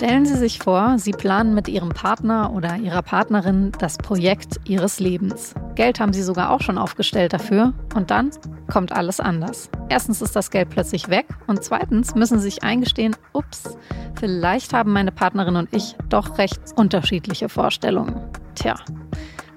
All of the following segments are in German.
Stellen Sie sich vor, Sie planen mit Ihrem Partner oder Ihrer Partnerin das Projekt Ihres Lebens. Geld haben Sie sogar auch schon aufgestellt dafür und dann kommt alles anders. Erstens ist das Geld plötzlich weg und zweitens müssen Sie sich eingestehen, ups, vielleicht haben meine Partnerin und ich doch recht unterschiedliche Vorstellungen. Tja,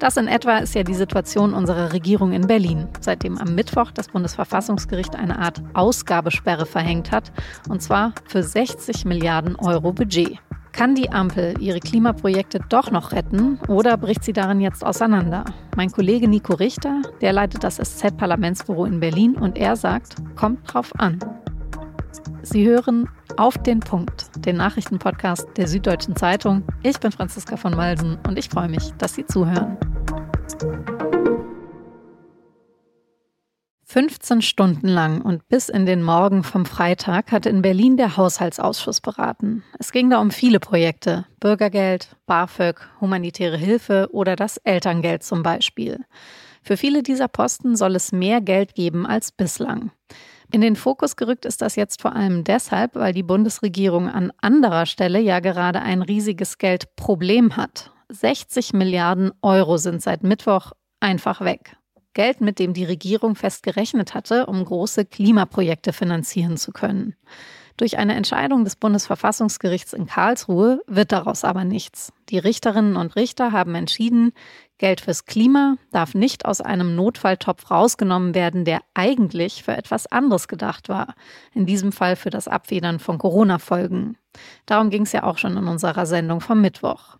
das in etwa ist ja die Situation unserer Regierung in Berlin, seitdem am Mittwoch das Bundesverfassungsgericht eine Art Ausgabesperre verhängt hat, und zwar für 60 Milliarden Euro Budget. Kann die Ampel ihre Klimaprojekte doch noch retten oder bricht sie darin jetzt auseinander? Mein Kollege Nico Richter, der leitet das SZ-Parlamentsbüro in Berlin und er sagt, kommt drauf an. Sie hören auf den Punkt, den Nachrichtenpodcast der Süddeutschen Zeitung. Ich bin Franziska von Malsen und ich freue mich, dass Sie zuhören. 15 Stunden lang und bis in den Morgen vom Freitag hatte in Berlin der Haushaltsausschuss beraten. Es ging da um viele Projekte. Bürgergeld, BAföG, humanitäre Hilfe oder das Elterngeld zum Beispiel. Für viele dieser Posten soll es mehr Geld geben als bislang. In den Fokus gerückt ist das jetzt vor allem deshalb, weil die Bundesregierung an anderer Stelle ja gerade ein riesiges Geldproblem hat. 60 Milliarden Euro sind seit Mittwoch einfach weg. Geld, mit dem die Regierung fest gerechnet hatte, um große Klimaprojekte finanzieren zu können. Durch eine Entscheidung des Bundesverfassungsgerichts in Karlsruhe wird daraus aber nichts. Die Richterinnen und Richter haben entschieden, Geld fürs Klima darf nicht aus einem Notfalltopf rausgenommen werden, der eigentlich für etwas anderes gedacht war. In diesem Fall für das Abfedern von Corona-Folgen. Darum ging es ja auch schon in unserer Sendung vom Mittwoch.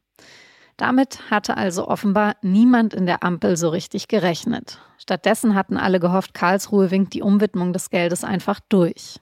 Damit hatte also offenbar niemand in der Ampel so richtig gerechnet. Stattdessen hatten alle gehofft, Karlsruhe winkt die Umwidmung des Geldes einfach durch.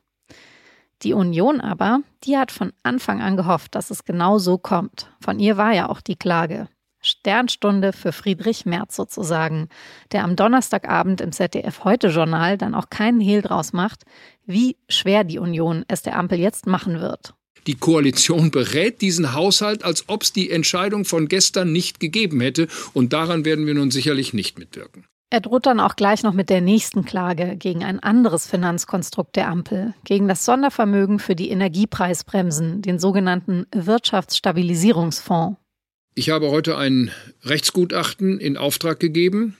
Die Union aber, die hat von Anfang an gehofft, dass es genau so kommt. Von ihr war ja auch die Klage. Sternstunde für Friedrich Merz sozusagen, der am Donnerstagabend im ZDF Heute Journal dann auch keinen Hehl draus macht, wie schwer die Union es der Ampel jetzt machen wird. Die Koalition berät diesen Haushalt, als ob es die Entscheidung von gestern nicht gegeben hätte. Und daran werden wir nun sicherlich nicht mitwirken. Er droht dann auch gleich noch mit der nächsten Klage gegen ein anderes Finanzkonstrukt der Ampel, gegen das Sondervermögen für die Energiepreisbremsen, den sogenannten Wirtschaftsstabilisierungsfonds. Ich habe heute ein Rechtsgutachten in Auftrag gegeben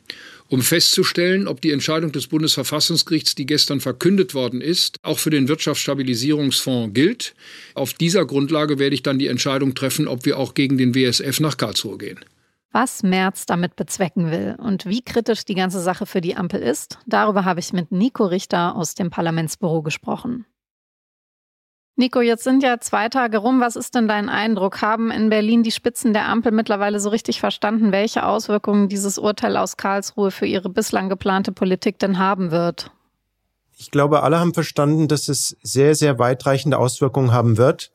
um festzustellen, ob die Entscheidung des Bundesverfassungsgerichts, die gestern verkündet worden ist, auch für den Wirtschaftsstabilisierungsfonds gilt. Auf dieser Grundlage werde ich dann die Entscheidung treffen, ob wir auch gegen den WSF nach Karlsruhe gehen. Was Merz damit bezwecken will und wie kritisch die ganze Sache für die Ampel ist, darüber habe ich mit Nico Richter aus dem Parlamentsbüro gesprochen. Nico, jetzt sind ja zwei Tage rum. Was ist denn dein Eindruck? Haben in Berlin die Spitzen der Ampel mittlerweile so richtig verstanden, welche Auswirkungen dieses Urteil aus Karlsruhe für ihre bislang geplante Politik denn haben wird? Ich glaube, alle haben verstanden, dass es sehr, sehr weitreichende Auswirkungen haben wird.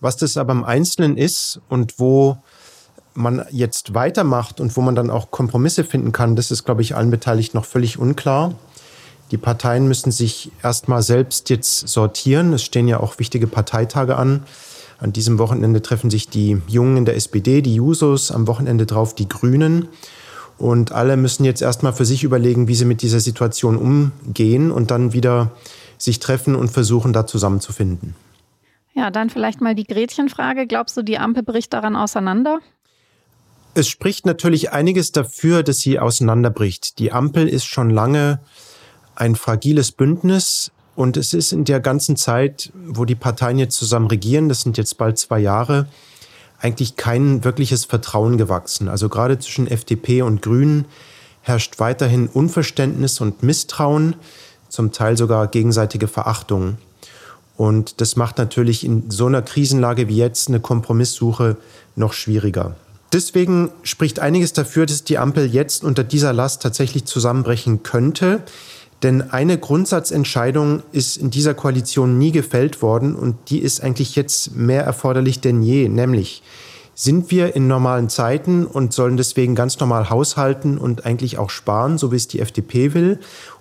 Was das aber im Einzelnen ist und wo man jetzt weitermacht und wo man dann auch Kompromisse finden kann, das ist, glaube ich, allen Beteiligten noch völlig unklar. Die Parteien müssen sich erstmal selbst jetzt sortieren. Es stehen ja auch wichtige Parteitage an. An diesem Wochenende treffen sich die Jungen in der SPD, die Jusos, am Wochenende drauf die Grünen. Und alle müssen jetzt erstmal für sich überlegen, wie sie mit dieser Situation umgehen und dann wieder sich treffen und versuchen, da zusammenzufinden. Ja, dann vielleicht mal die Gretchenfrage. Glaubst du, die Ampel bricht daran auseinander? Es spricht natürlich einiges dafür, dass sie auseinanderbricht. Die Ampel ist schon lange ein fragiles Bündnis und es ist in der ganzen Zeit, wo die Parteien jetzt zusammen regieren, das sind jetzt bald zwei Jahre, eigentlich kein wirkliches Vertrauen gewachsen. Also gerade zwischen FDP und Grünen herrscht weiterhin Unverständnis und Misstrauen, zum Teil sogar gegenseitige Verachtung. Und das macht natürlich in so einer Krisenlage wie jetzt eine Kompromisssuche noch schwieriger. Deswegen spricht einiges dafür, dass die Ampel jetzt unter dieser Last tatsächlich zusammenbrechen könnte. Denn eine Grundsatzentscheidung ist in dieser Koalition nie gefällt worden und die ist eigentlich jetzt mehr erforderlich denn je, nämlich sind wir in normalen Zeiten und sollen deswegen ganz normal haushalten und eigentlich auch sparen, so wie es die FDP will?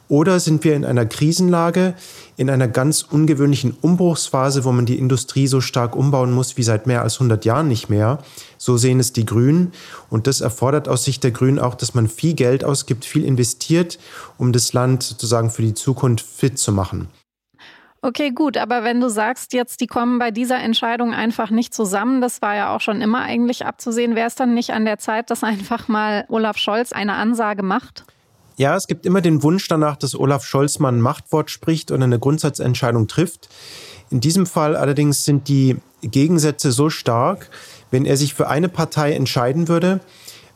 Oder sind wir in einer Krisenlage, in einer ganz ungewöhnlichen Umbruchsphase, wo man die Industrie so stark umbauen muss wie seit mehr als 100 Jahren nicht mehr? So sehen es die Grünen. Und das erfordert aus Sicht der Grünen auch, dass man viel Geld ausgibt, viel investiert, um das Land sozusagen für die Zukunft fit zu machen. Okay, gut, aber wenn du sagst jetzt, die kommen bei dieser Entscheidung einfach nicht zusammen, das war ja auch schon immer eigentlich abzusehen, wäre es dann nicht an der Zeit, dass einfach mal Olaf Scholz eine Ansage macht? Ja, es gibt immer den Wunsch danach, dass Olaf Scholz mal ein Machtwort spricht und eine Grundsatzentscheidung trifft. In diesem Fall allerdings sind die Gegensätze so stark, wenn er sich für eine Partei entscheiden würde,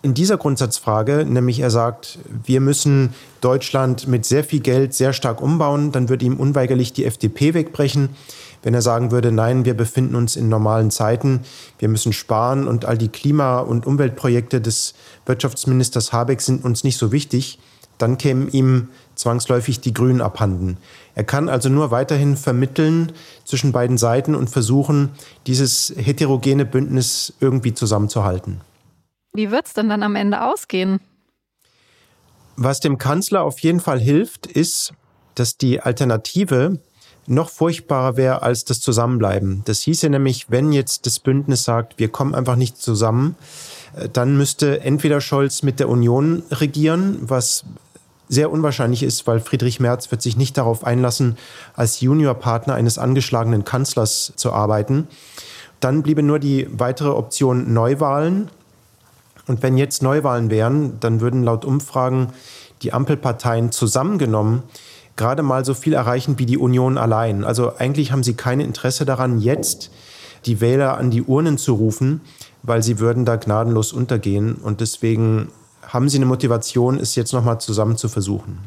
in dieser Grundsatzfrage, nämlich er sagt, wir müssen Deutschland mit sehr viel Geld sehr stark umbauen, dann würde ihm unweigerlich die FDP wegbrechen. Wenn er sagen würde, nein, wir befinden uns in normalen Zeiten, wir müssen sparen und all die Klima- und Umweltprojekte des Wirtschaftsministers Habeck sind uns nicht so wichtig, dann kämen ihm zwangsläufig die Grünen abhanden. Er kann also nur weiterhin vermitteln zwischen beiden Seiten und versuchen, dieses heterogene Bündnis irgendwie zusammenzuhalten. Wie wird es denn dann am Ende ausgehen? Was dem Kanzler auf jeden Fall hilft, ist, dass die Alternative noch furchtbarer wäre als das Zusammenbleiben. Das hieße nämlich, wenn jetzt das Bündnis sagt, wir kommen einfach nicht zusammen, äh, dann müsste entweder Scholz mit der Union regieren, was sehr unwahrscheinlich ist, weil Friedrich Merz wird sich nicht darauf einlassen, als Juniorpartner eines angeschlagenen Kanzlers zu arbeiten. Dann bliebe nur die weitere Option Neuwahlen. Und wenn jetzt Neuwahlen wären, dann würden laut Umfragen die Ampelparteien zusammengenommen gerade mal so viel erreichen wie die Union allein. Also eigentlich haben sie kein Interesse daran, jetzt die Wähler an die Urnen zu rufen, weil sie würden da gnadenlos untergehen. Und deswegen haben sie eine Motivation, es jetzt nochmal zusammen zu versuchen.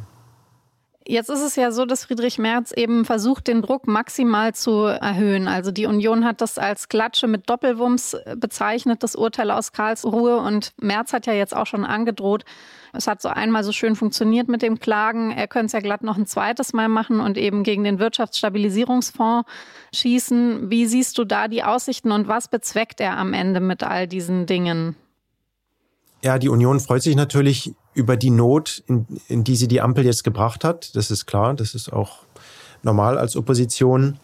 Jetzt ist es ja so, dass Friedrich Merz eben versucht, den Druck maximal zu erhöhen. Also die Union hat das als Klatsche mit Doppelwumms bezeichnet, das Urteil aus Karlsruhe. Und Merz hat ja jetzt auch schon angedroht, es hat so einmal so schön funktioniert mit dem Klagen. Er könnte es ja glatt noch ein zweites Mal machen und eben gegen den Wirtschaftsstabilisierungsfonds schießen. Wie siehst du da die Aussichten und was bezweckt er am Ende mit all diesen Dingen? Ja, die Union freut sich natürlich über die Not, in, in die sie die Ampel jetzt gebracht hat. Das ist klar, das ist auch normal als Opposition.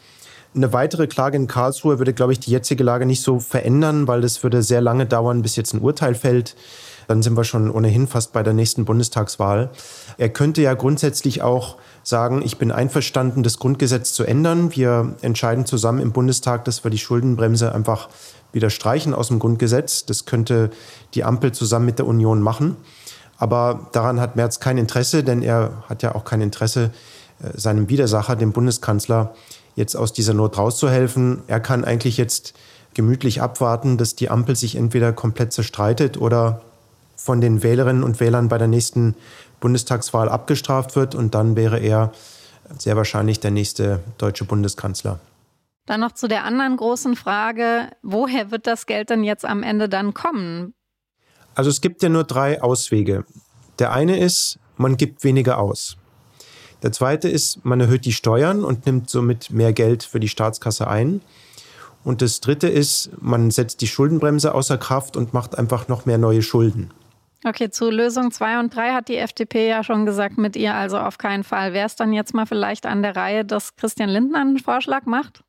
Eine weitere Klage in Karlsruhe würde, glaube ich, die jetzige Lage nicht so verändern, weil das würde sehr lange dauern, bis jetzt ein Urteil fällt. Dann sind wir schon ohnehin fast bei der nächsten Bundestagswahl. Er könnte ja grundsätzlich auch sagen, ich bin einverstanden, das Grundgesetz zu ändern. Wir entscheiden zusammen im Bundestag, dass wir die Schuldenbremse einfach wieder streichen aus dem Grundgesetz. Das könnte die Ampel zusammen mit der Union machen. Aber daran hat Merz kein Interesse, denn er hat ja auch kein Interesse, äh, seinem Widersacher, dem Bundeskanzler, jetzt aus dieser Not rauszuhelfen. Er kann eigentlich jetzt gemütlich abwarten, dass die Ampel sich entweder komplett zerstreitet oder von den Wählerinnen und Wählern bei der nächsten Bundestagswahl abgestraft wird. Und dann wäre er sehr wahrscheinlich der nächste deutsche Bundeskanzler. Dann noch zu der anderen großen Frage, woher wird das Geld denn jetzt am Ende dann kommen? Also es gibt ja nur drei Auswege. Der eine ist, man gibt weniger aus. Der zweite ist, man erhöht die Steuern und nimmt somit mehr Geld für die Staatskasse ein. Und das dritte ist, man setzt die Schuldenbremse außer Kraft und macht einfach noch mehr neue Schulden. Okay, zu Lösung 2 und 3 hat die FDP ja schon gesagt, mit ihr also auf keinen Fall. Wäre es dann jetzt mal vielleicht an der Reihe, dass Christian Lindner einen Vorschlag macht?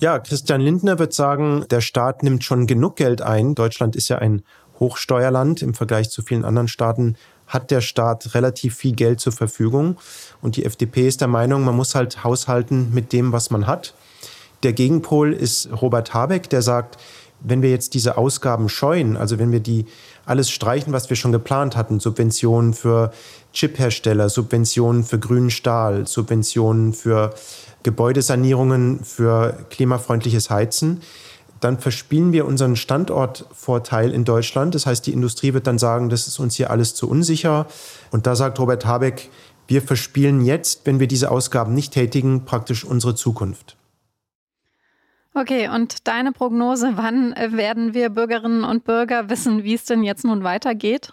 Ja, Christian Lindner wird sagen, der Staat nimmt schon genug Geld ein. Deutschland ist ja ein Hochsteuerland im Vergleich zu vielen anderen Staaten hat der Staat relativ viel Geld zur Verfügung. Und die FDP ist der Meinung, man muss halt haushalten mit dem, was man hat. Der Gegenpol ist Robert Habeck, der sagt, wenn wir jetzt diese Ausgaben scheuen, also wenn wir die alles streichen, was wir schon geplant hatten, Subventionen für Chiphersteller, Subventionen für grünen Stahl, Subventionen für Gebäudesanierungen, für klimafreundliches Heizen, dann verspielen wir unseren Standortvorteil in Deutschland. Das heißt, die Industrie wird dann sagen, das ist uns hier alles zu unsicher. Und da sagt Robert Habeck, wir verspielen jetzt, wenn wir diese Ausgaben nicht tätigen, praktisch unsere Zukunft. Okay, und deine Prognose, wann werden wir Bürgerinnen und Bürger wissen, wie es denn jetzt nun weitergeht?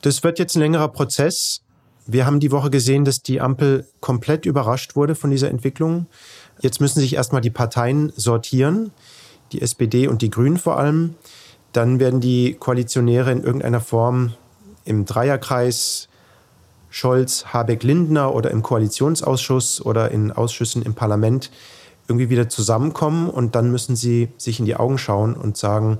Das wird jetzt ein längerer Prozess. Wir haben die Woche gesehen, dass die Ampel komplett überrascht wurde von dieser Entwicklung. Jetzt müssen sich erstmal die Parteien sortieren, die SPD und die Grünen vor allem. Dann werden die Koalitionäre in irgendeiner Form im Dreierkreis Scholz, Habeck, Lindner oder im Koalitionsausschuss oder in Ausschüssen im Parlament irgendwie wieder zusammenkommen und dann müssen sie sich in die Augen schauen und sagen,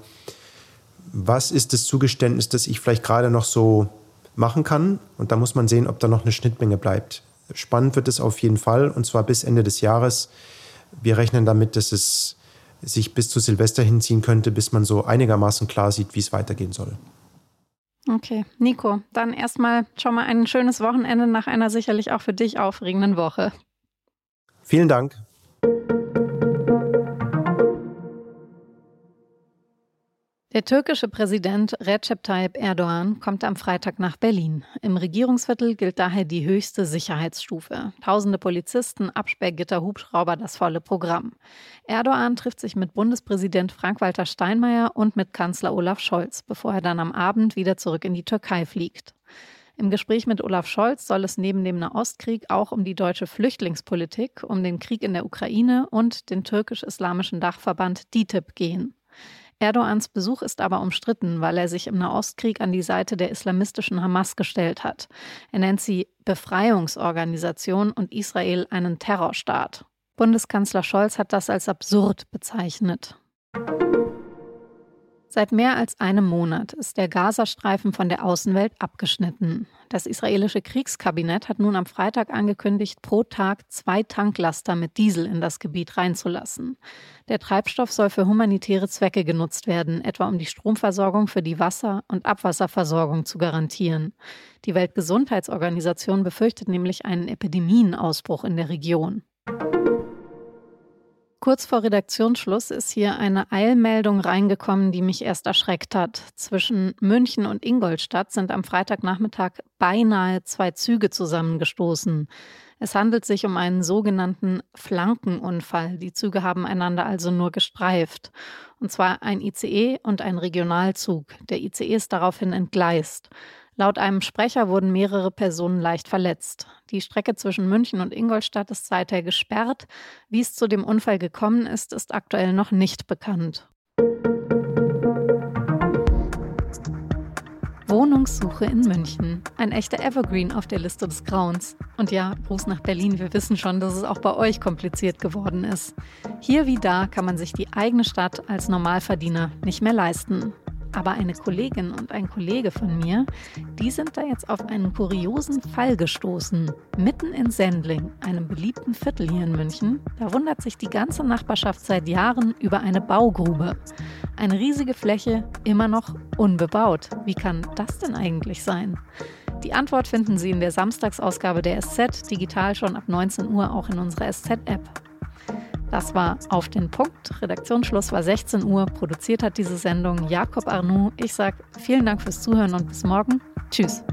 was ist das Zugeständnis, das ich vielleicht gerade noch so machen kann? Und da muss man sehen, ob da noch eine Schnittmenge bleibt. Spannend wird es auf jeden Fall und zwar bis Ende des Jahres. Wir rechnen damit, dass es sich bis zu Silvester hinziehen könnte, bis man so einigermaßen klar sieht, wie es weitergehen soll. Okay, Nico, dann erstmal schon mal ein schönes Wochenende nach einer sicherlich auch für dich aufregenden Woche. Vielen Dank. Der türkische Präsident Recep Tayyip Erdogan kommt am Freitag nach Berlin. Im Regierungsviertel gilt daher die höchste Sicherheitsstufe. Tausende Polizisten, Absperrgitter, Hubschrauber, das volle Programm. Erdogan trifft sich mit Bundespräsident Frank-Walter Steinmeier und mit Kanzler Olaf Scholz, bevor er dann am Abend wieder zurück in die Türkei fliegt. Im Gespräch mit Olaf Scholz soll es neben dem Nahostkrieg auch um die deutsche Flüchtlingspolitik, um den Krieg in der Ukraine und den türkisch-islamischen Dachverband DITIB gehen. Erdogans Besuch ist aber umstritten, weil er sich im Nahostkrieg an die Seite der islamistischen Hamas gestellt hat. Er nennt sie Befreiungsorganisation und Israel einen Terrorstaat. Bundeskanzler Scholz hat das als absurd bezeichnet. Seit mehr als einem Monat ist der Gazastreifen von der Außenwelt abgeschnitten. Das israelische Kriegskabinett hat nun am Freitag angekündigt, pro Tag zwei Tanklaster mit Diesel in das Gebiet reinzulassen. Der Treibstoff soll für humanitäre Zwecke genutzt werden, etwa um die Stromversorgung für die Wasser- und Abwasserversorgung zu garantieren. Die Weltgesundheitsorganisation befürchtet nämlich einen Epidemienausbruch in der Region. Kurz vor Redaktionsschluss ist hier eine Eilmeldung reingekommen, die mich erst erschreckt hat. Zwischen München und Ingolstadt sind am Freitagnachmittag beinahe zwei Züge zusammengestoßen. Es handelt sich um einen sogenannten Flankenunfall. Die Züge haben einander also nur gestreift. Und zwar ein ICE und ein Regionalzug. Der ICE ist daraufhin entgleist. Laut einem Sprecher wurden mehrere Personen leicht verletzt. Die Strecke zwischen München und Ingolstadt ist seither gesperrt. Wie es zu dem Unfall gekommen ist, ist aktuell noch nicht bekannt. Wohnungssuche in München. Ein echter Evergreen auf der Liste des Grauens. Und ja, Gruß nach Berlin, wir wissen schon, dass es auch bei euch kompliziert geworden ist. Hier wie da kann man sich die eigene Stadt als Normalverdiener nicht mehr leisten. Aber eine Kollegin und ein Kollege von mir, die sind da jetzt auf einen kuriosen Fall gestoßen. Mitten in Sendling, einem beliebten Viertel hier in München, da wundert sich die ganze Nachbarschaft seit Jahren über eine Baugrube. Eine riesige Fläche, immer noch unbebaut. Wie kann das denn eigentlich sein? Die Antwort finden Sie in der Samstagsausgabe der SZ, digital schon ab 19 Uhr auch in unserer SZ-App. Das war auf den Punkt. Redaktionsschluss war 16 Uhr. Produziert hat diese Sendung Jakob Arnoux. Ich sage vielen Dank fürs Zuhören und bis morgen. Tschüss.